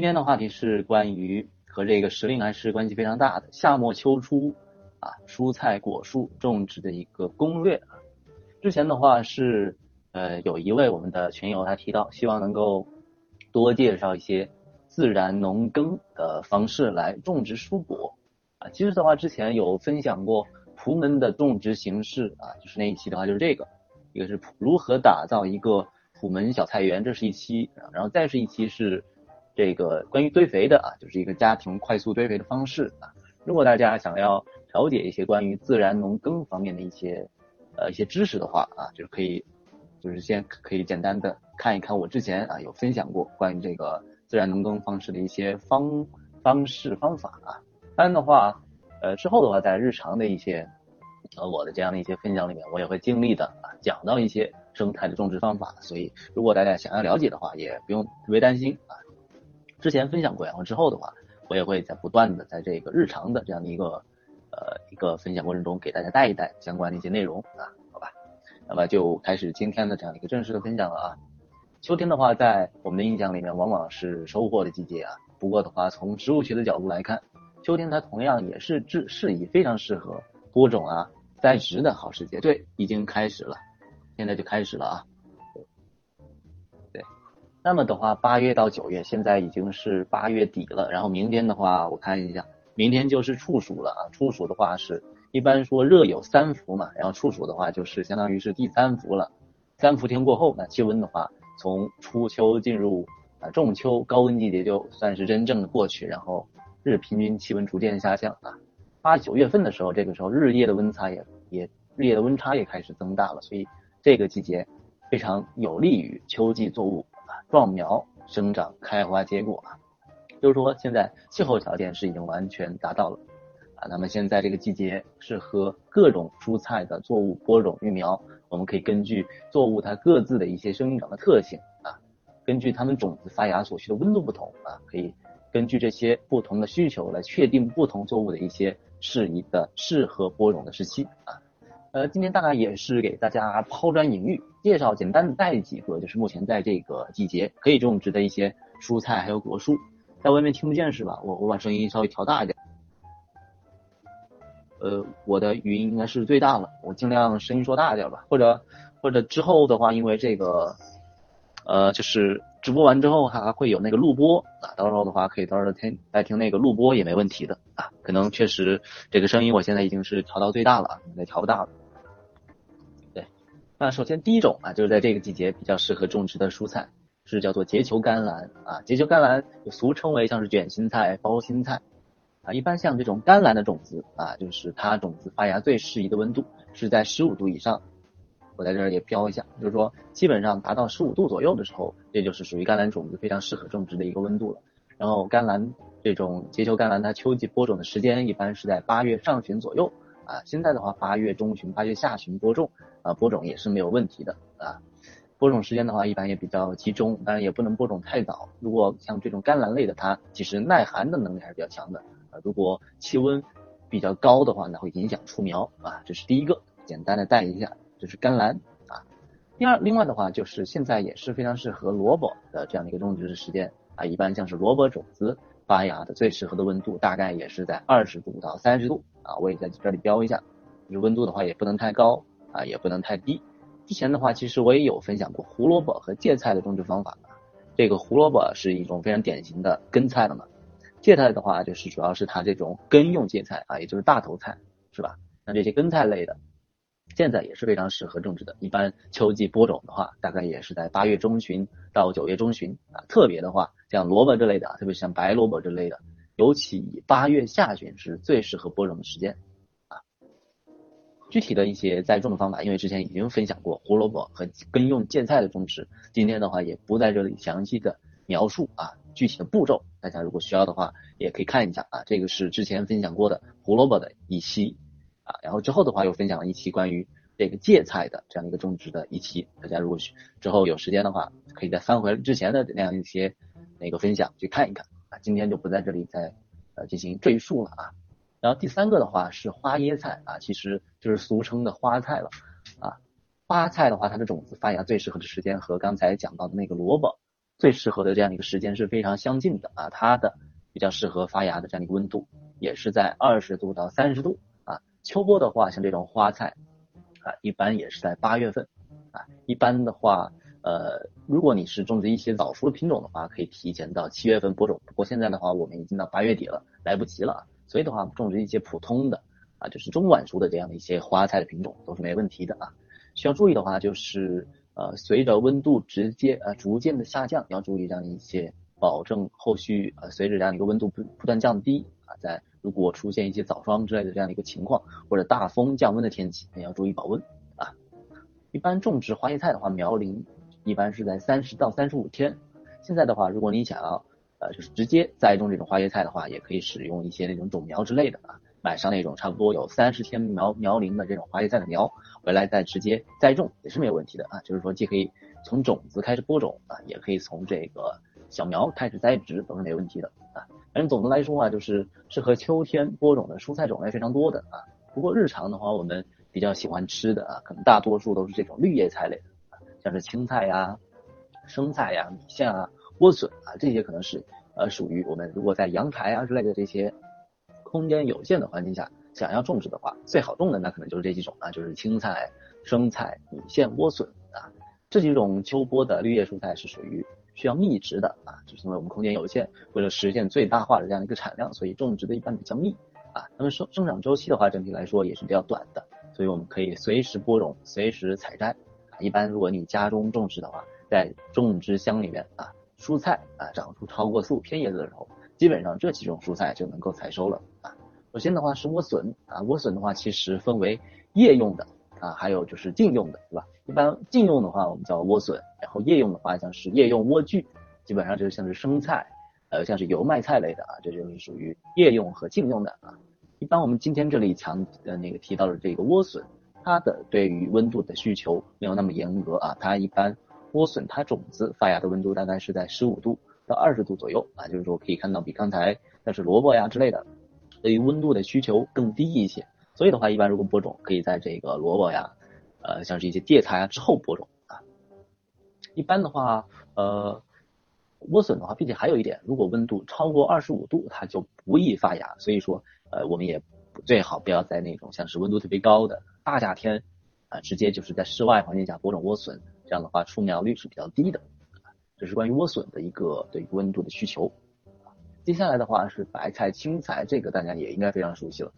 今天的话题是关于和这个时令还是关系非常大的夏末秋初啊蔬菜果树种植的一个攻略。之前的话是呃有一位我们的群友他提到，希望能够多介绍一些自然农耕的方式来种植蔬果啊。其实的话之前有分享过蒲门的种植形式啊，就是那一期的话就是这个，一个是如何打造一个。普门小菜园，这是一期，然后再是一期是这个关于堆肥的啊，就是一个家庭快速堆肥的方式啊。如果大家想要了解一些关于自然农耕方面的一些呃一些知识的话啊，就是可以就是先可以简单的看一看我之前啊有分享过关于这个自然农耕方式的一些方方式方法啊。当然的话，呃之后的话在日常的一些呃我的这样的一些分享里面，我也会尽力的啊讲到一些。生态的种植方法，所以如果大家想要了解的话，也不用特别担心啊。之前分享过，然后之后的话，我也会在不断的在这个日常的这样的一个呃一个分享过程中，给大家带一带相关的一些内容啊，好吧？那么就开始今天的这样的一个正式的分享了啊。秋天的话，在我们的印象里面，往往是收获的季节啊。不过的话，从植物学的角度来看，秋天它同样也是适适宜非常适合播种啊栽植的好时节。对，已经开始了。现在就开始了啊，那么的话，八月到九月，现在已经是八月底了，然后明天的话，我看一下，明天就是处暑了啊，处暑的话是一般说热有三伏嘛，然后处暑的话就是相当于是第三伏了，三伏天过后，那气温的话，从初秋进入啊仲秋高温季节就算是真正的过去，然后日平均气温逐渐下降啊，八九月份的时候，这个时候日夜的温差也也日夜的温差也开始增大了，所以。这个季节非常有利于秋季作物壮苗生长开花结果啊，就是说现在气候条件是已经完全达到了啊，那么现在这个季节适合各种蔬菜的作物播种育苗，我们可以根据作物它各自的一些生长的特性啊，根据它们种子发芽所需的温度不同啊，可以根据这些不同的需求来确定不同作物的一些适宜的适合播种的时期啊。呃，今天大概也是给大家抛砖引玉，介绍简单的带几个，就是目前在这个季节可以种植的一些蔬菜还有果树。在外面听不见是吧？我我把声音稍微调大一点。呃，我的语音应该是最大了，我尽量声音说大一点吧。或者或者之后的话，因为这个呃，就是直播完之后还会有那个录播啊，到时候的话可以到时候听来听那个录播也没问题的啊。可能确实这个声音我现在已经是调到最大了，再调不大了。那首先第一种啊，就是在这个季节比较适合种植的蔬菜是叫做结球甘蓝啊，结球甘蓝俗称为像是卷心菜、包心菜啊。一般像这种甘蓝的种子啊，就是它种子发芽最适宜的温度是在十五度以上。我在这儿也标一下，就是说基本上达到十五度左右的时候，这就是属于甘蓝种子非常适合种植的一个温度了。然后甘蓝这种结球甘蓝，它秋季播种的时间一般是在八月上旬左右。啊，现在的话，八月中旬、八月下旬播种啊，播种也是没有问题的啊。播种时间的话，一般也比较集中，当然也不能播种太早。如果像这种甘蓝类的，它其实耐寒的能力还是比较强的啊。如果气温比较高的话，那会影响出苗啊。这是第一个，简单的带一下，这是甘蓝啊。第二，另外的话就是现在也是非常适合萝卜的这样的一个种植时间啊。一般像是萝卜种子发芽的最适合的温度，大概也是在二十度到三十度。啊，我也在这里标一下，就是温度的话也不能太高啊，也不能太低。之前的话，其实我也有分享过胡萝卜和芥菜的种植方法。这个胡萝卜是一种非常典型的根菜了嘛，芥菜的话就是主要是它这种根用芥菜啊，也就是大头菜，是吧？那这些根菜类的，现在也是非常适合种植的。一般秋季播种的话，大概也是在八月中旬到九月中旬啊。特别的话，像萝卜之类的，特别像白萝卜之类的。尤其以八月下旬是最适合播种的时间。具体的一些栽种的方法，因为之前已经分享过胡萝卜和根用芥菜的种植，今天的话也不在这里详细的描述啊具体的步骤。大家如果需要的话，也可以看一下啊，这个是之前分享过的胡萝卜的一期啊，然后之后的话又分享了一期关于这个芥菜的这样一个种植的一期。大家如果之后有时间的话，可以再翻回之前的那样一些那个分享去看一看。啊，今天就不在这里再呃进行赘述了啊。然后第三个的话是花椰菜啊，其实就是俗称的花菜了啊。花菜的话，它的种子发芽最适合的时间和刚才讲到的那个萝卜最适合的这样一个时间是非常相近的啊，它的比较适合发芽的这样一个温度也是在二十度到三十度啊。秋播的话，像这种花菜啊，一般也是在八月份啊。一般的话，呃，如果你是种植一些早熟的品种的话，可以提前到七月份播种。不过现在的话，我们已经到八月底了，来不及了。所以的话，种植一些普通的啊，就是中晚熟的这样的一些花菜的品种都是没问题的啊。需要注意的话就是。呃，随着温度直接呃逐渐的下降，要注意这样的一些，保证后续呃随着这样的一个温度不不断降低啊，在如果出现一些早霜之类的这样的一个情况，或者大风降温的天气，也要注意保温啊。一般种植花叶菜的话，苗龄一般是在三十到三十五天。现在的话，如果你想要呃就是直接栽种这种花椰菜的话，也可以使用一些那种种苗之类的啊。买上那种差不多有三十天苗苗龄的这种花椰菜的苗，回来再直接栽种也是没有问题的啊。就是说既可以从种子开始播种啊，也可以从这个小苗开始栽植，都是没问题的啊。反正总的来说啊，就是适合秋天播种的蔬菜种类非常多的啊。不过日常的话，我们比较喜欢吃的啊，可能大多数都是这种绿叶菜类的，像是青菜呀、生菜呀、米线啊、莴笋啊，这些可能是呃属于我们如果在阳台啊之类的这些。空间有限的环境下，想要种植的话，最好种的那可能就是这几种啊，就是青菜、生菜、米线、莴笋啊，这几种秋播的绿叶蔬菜是属于需要密植的啊，就是因为我们空间有限，为了实现最大化的这样一个产量，所以种植的一般比较密啊。那么生生长周期的话，整体来说也是比较短的，所以我们可以随时播种，随时采摘啊。一般如果你家中种植的话，在种植箱里面啊，蔬菜啊长出超过四五片叶子的时候。基本上这几种蔬菜就能够采收了啊。首先的话是莴笋啊，莴笋的话其实分为叶用的啊，还有就是茎用的，对吧？一般茎用的话我们叫莴笋，然后叶用的话像是叶用莴苣，基本上就是像是生菜，呃像是油麦菜类的啊，这就是属于叶用和茎用的啊。一般我们今天这里强呃那个提到的这个莴笋，它的对于温度的需求没有那么严格啊，它一般莴笋它种子发芽的温度大概是在十五度。到二十度左右啊，就是说可以看到比刚才像是萝卜呀之类的，对于温度的需求更低一些。所以的话，一般如果播种，可以在这个萝卜呀，呃，像是一些芥菜啊之后播种啊。一般的话，呃，莴笋的话，并且还有一点，如果温度超过二十五度，它就不易发芽。所以说，呃，我们也最好不要在那种像是温度特别高的大夏天啊，直接就是在室外环境下播种莴笋，这样的话出苗率是比较低的。这是关于莴笋的一个对于温度的需求。接下来的话是白菜、青菜，这个大家也应该非常熟悉了。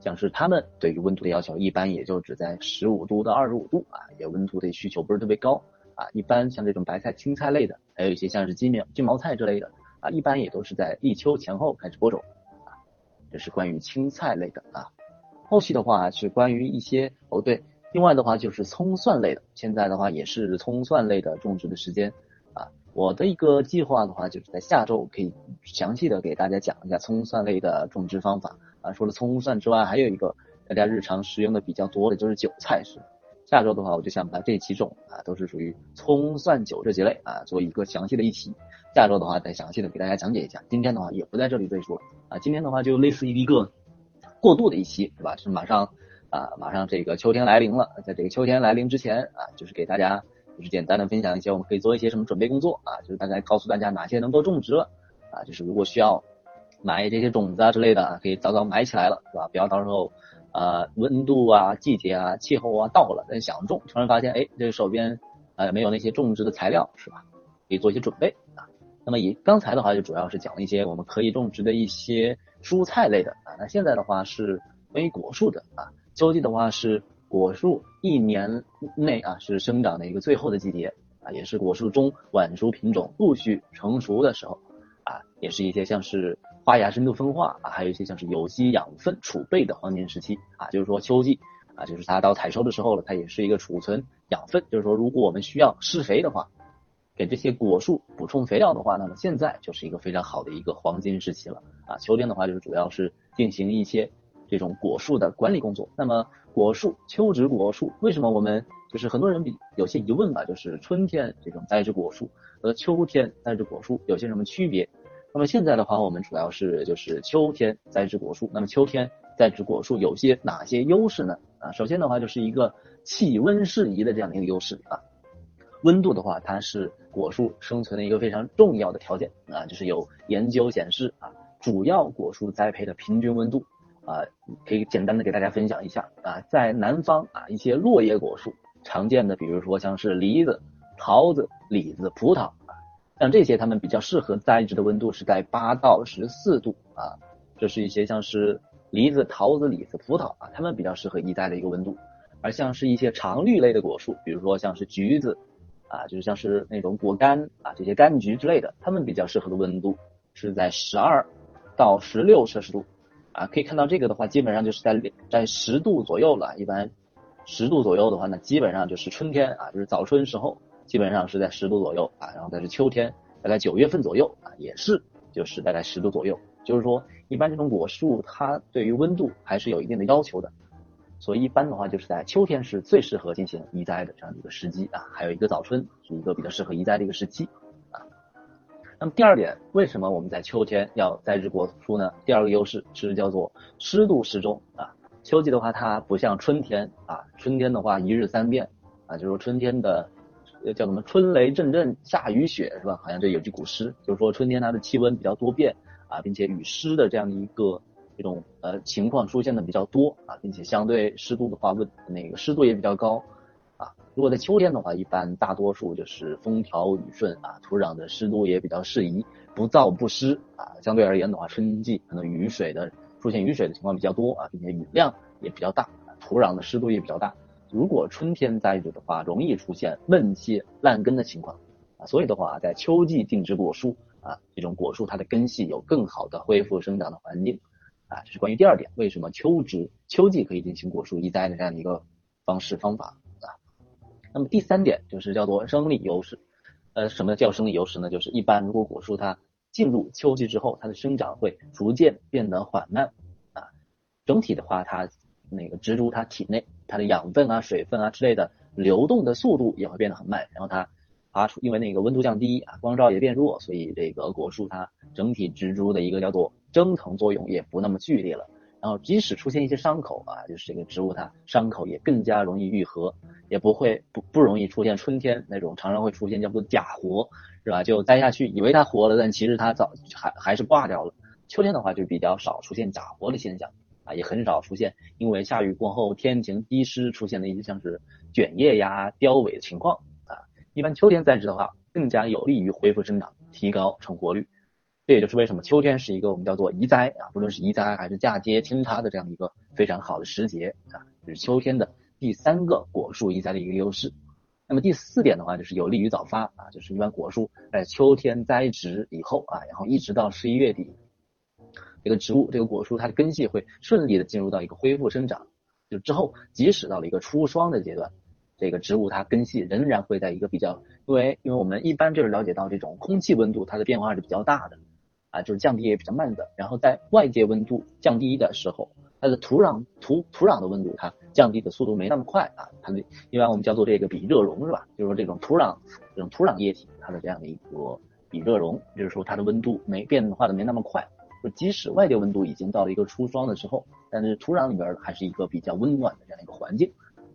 像是它们对于温度的要求，一般也就只在十五度到二十五度啊，也温度的需求不是特别高啊。一般像这种白菜、青菜类的，还有一些像是金苗、金毛菜之类的啊，一般也都是在立秋前后开始播种啊。这是关于青菜类的啊。后期的话是关于一些哦对，另外的话就是葱蒜类的，现在的话也是葱蒜类的种植的时间啊。我的一个计划的话，就是在下周可以详细的给大家讲一下葱蒜类的种植方法啊。除了葱蒜之外，还有一个大家日常食用的比较多的就是韭菜是。下周的话，我就想把这几种啊，都是属于葱蒜韭这几类啊，做一个详细的一期。下周的话，再详细的给大家讲解一下。今天的话也不在这里赘述了啊。今天的话就类似于一个过渡的一期，是吧？是马上啊，马上这个秋天来临了，在这个秋天来临之前啊，就是给大家。就是简单的分享一些，我们可以做一些什么准备工作啊？就是大概告诉大家哪些能够种植了啊？就是如果需要买这些种子啊之类的，可以早早买起来了，是吧？不要到时候呃温度啊、季节啊、气候啊到了，但想种，突然发现哎，这手边呃没有那些种植的材料，是吧？可以做一些准备啊。那么以刚才的话就主要是讲了一些我们可以种植的一些蔬菜类的啊。那现在的话是关于果树的啊。秋季的话是。果树一年内啊是生长的一个最后的季节啊，也是果树中晚熟品种陆续成熟的时候啊，也是一些像是花芽深度分化啊，还有一些像是有机养分储备的黄金时期啊，就是说秋季啊，就是它到采收的时候了，它也是一个储存养分，就是说如果我们需要施肥的话，给这些果树补充肥料的话，那么现在就是一个非常好的一个黄金时期了啊，秋天的话就是主要是进行一些这种果树的管理工作，那么。果树秋植果树，为什么我们就是很多人比有些疑问吧？就是春天这种栽植果树和秋天栽植果树有些什么区别？那么现在的话，我们主要是就是秋天栽植果树。那么秋天栽植果树有些哪些优势呢？啊，首先的话就是一个气温适宜的这样的一个优势啊。温度的话，它是果树生存的一个非常重要的条件啊，就是有研究显示啊，主要果树栽培的平均温度啊，可以简单的给大家分享一下啊，在南方啊，一些落叶果树常见的，比如说像是梨子、桃子、李子、葡萄啊，像这些它们比较适合栽植的温度是在八到十四度啊，这是一些像是梨子、桃子、李子、葡萄啊，它们比较适合一栽的一个温度。而像是一些常绿类的果树，比如说像是橘子啊，就是像是那种果干啊，这些柑橘之类的，它们比较适合的温度是在十二到十六摄氏度啊。可以看到这个的话，基本上就是在在十度左右了。一般十度左右的话呢，基本上就是春天啊，就是早春时候，基本上是在十度左右啊。然后再是秋天，大概九月份左右啊，也是就是大概十度左右。就是说，一般这种果树它对于温度还是有一定的要求的。所以一般的话，就是在秋天是最适合进行移栽的这样的一个时机啊，还有一个早春是一个比较适合移栽的一个时期。那么第二点，为什么我们在秋天要栽植果树呢？第二个优势是叫做湿度适中啊。秋季的话，它不像春天啊，春天的话一日三变啊，就是说春天的叫什么春雷阵阵下雨雪是吧？好像这有句古诗，就是说春天它的气温比较多变啊，并且雨湿的这样的一个。这种呃情况出现的比较多啊，并且相对湿度的话温那个湿度也比较高。如果在秋天的话，一般大多数就是风调雨顺啊，土壤的湿度也比较适宜，不燥不湿啊。相对而言的话，春季可能雨水的出现雨水的情况比较多啊，并且雨量也比较大，土壤的湿度也比较大。如果春天栽植的话，容易出现闷气烂根的情况啊。所以的话，在秋季定植果树啊，这种果树它的根系有更好的恢复生长的环境。啊，这是关于第二点，为什么秋植秋季可以进行果树移栽的这样的一个方式方法。那么第三点就是叫做生理优势。呃，什么叫生理优势呢？就是一般如果果树它进入秋季之后，它的生长会逐渐变得缓慢啊。整体的话，它那个植株它体内它的养分啊、水分啊之类的流动的速度也会变得很慢，然后它发出因为那个温度降低啊，光照也变弱，所以这个果树它整体植株的一个叫做蒸腾作用也不那么剧烈了，然后即使出现一些伤口啊，就是这个植物它伤口也更加容易愈合，也不会不不容易出现春天那种常常会出现叫做假活，是吧？就栽下去以为它活了，但其实它早还还是挂掉了。秋天的话就比较少出现假活的现象啊，也很少出现因为下雨过后天晴低湿出现的一些像是卷叶呀、凋萎的情况啊。一般秋天栽植的话，更加有利于恢复生长，提高成活率。这也就是为什么秋天是一个我们叫做移栽啊，不论是移栽还是嫁接扦插的这样一个非常好的时节啊，是秋天的第三个果树移栽的一个优势。那么第四点的话，就是有利于早发啊，就是一般果树在秋天栽植以后啊，然后一直到十一月底，这个植物这个果树它的根系会顺利的进入到一个恢复生长，就之后即使到了一个初霜的阶段，这个植物它根系仍然会在一个比较，因为因为我们一般就是了解到这种空气温度它的变化是比较大的。啊，就是降低也比较慢的，然后在外界温度降低的时候，它的土壤土土壤的温度它降低的速度没那么快啊，它的一般我们叫做这个比热容是吧？就是说这种土壤这种土壤液体它的这样的一个比热容，就是说它的温度没变化的没那么快，就即使外界温度已经到了一个初霜的时候，但是土壤里边还是一个比较温暖的这样一个环境。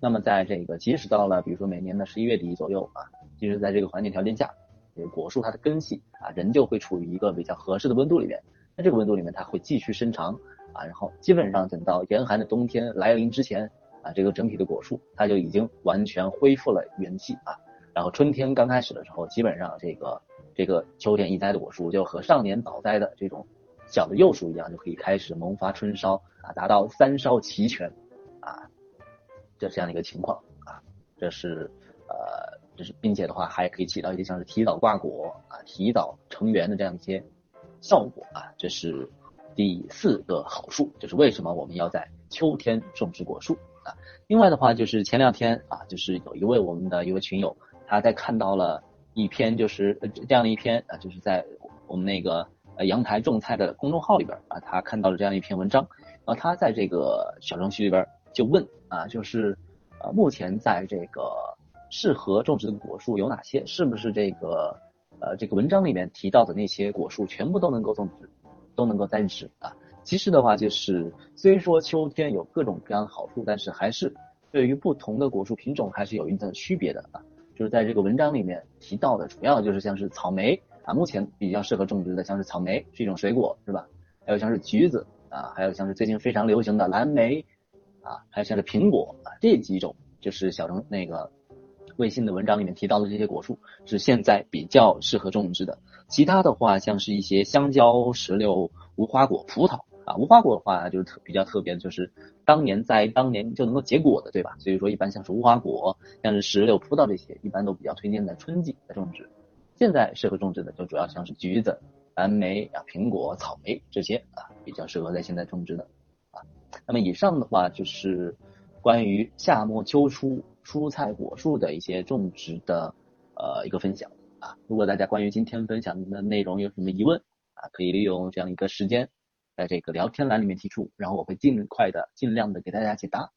那么在这个即使到了比如说每年的十一月底左右啊，即使在这个环境条件下。这个果树它的根系啊，仍旧会处于一个比较合适的温度里面。那这个温度里面，它会继续伸长啊，然后基本上等到严寒的冬天来临之前啊，这个整体的果树它就已经完全恢复了元气啊。然后春天刚开始的时候，基本上这个这个秋天移栽的果树就和上年早栽的这种小的幼树一样，就可以开始萌发春梢啊，达到三梢齐全啊，这这样的一个情况啊，这是。就是，并且的话，还可以起到一些像是提早挂果啊、提早成园的这样一些效果啊。这是第四个好处，就是为什么我们要在秋天种植果树啊。另外的话，就是前两天啊，就是有一位我们的一位群友，他在看到了一篇就是这样的一篇啊，就是在我们那个呃阳台种菜的公众号里边啊，他看到了这样一篇文章，然后他在这个小程序里边就问啊，就是呃目前在这个。适合种植的果树有哪些？是不是这个呃这个文章里面提到的那些果树全部都能够种植，都能够栽植啊？其实的话就是，虽说秋天有各种各样的好处，但是还是对于不同的果树品种还是有一定的区别的啊。就是在这个文章里面提到的，主要就是像是草莓啊，目前比较适合种植的像是草莓是一种水果，是吧？还有像是橘子啊，还有像是最近非常流行的蓝莓啊，还有像是苹果啊，这几种就是小程那个微信的文章里面提到的这些果树是现在比较适合种植的。其他的话，像是一些香蕉、石榴、无花果、葡萄。啊，无花果的话就是特比较特别，就是当年在当年就能够结果的，对吧？所以说一般像是无花果、像是石榴、葡萄这些，一般都比较推荐在春季来种植。现在适合种植的就主要像是橘子、蓝莓啊、苹果、草莓这些啊，比较适合在现在种植的啊。那么以上的话就是关于夏末秋初蔬菜果树的一些种植的呃一个分享啊。如果大家关于今天分享的内容有什么疑问啊，可以利用这样一个时间。在这个聊天栏里面提出，然后我会尽快的、尽量的给大家解答。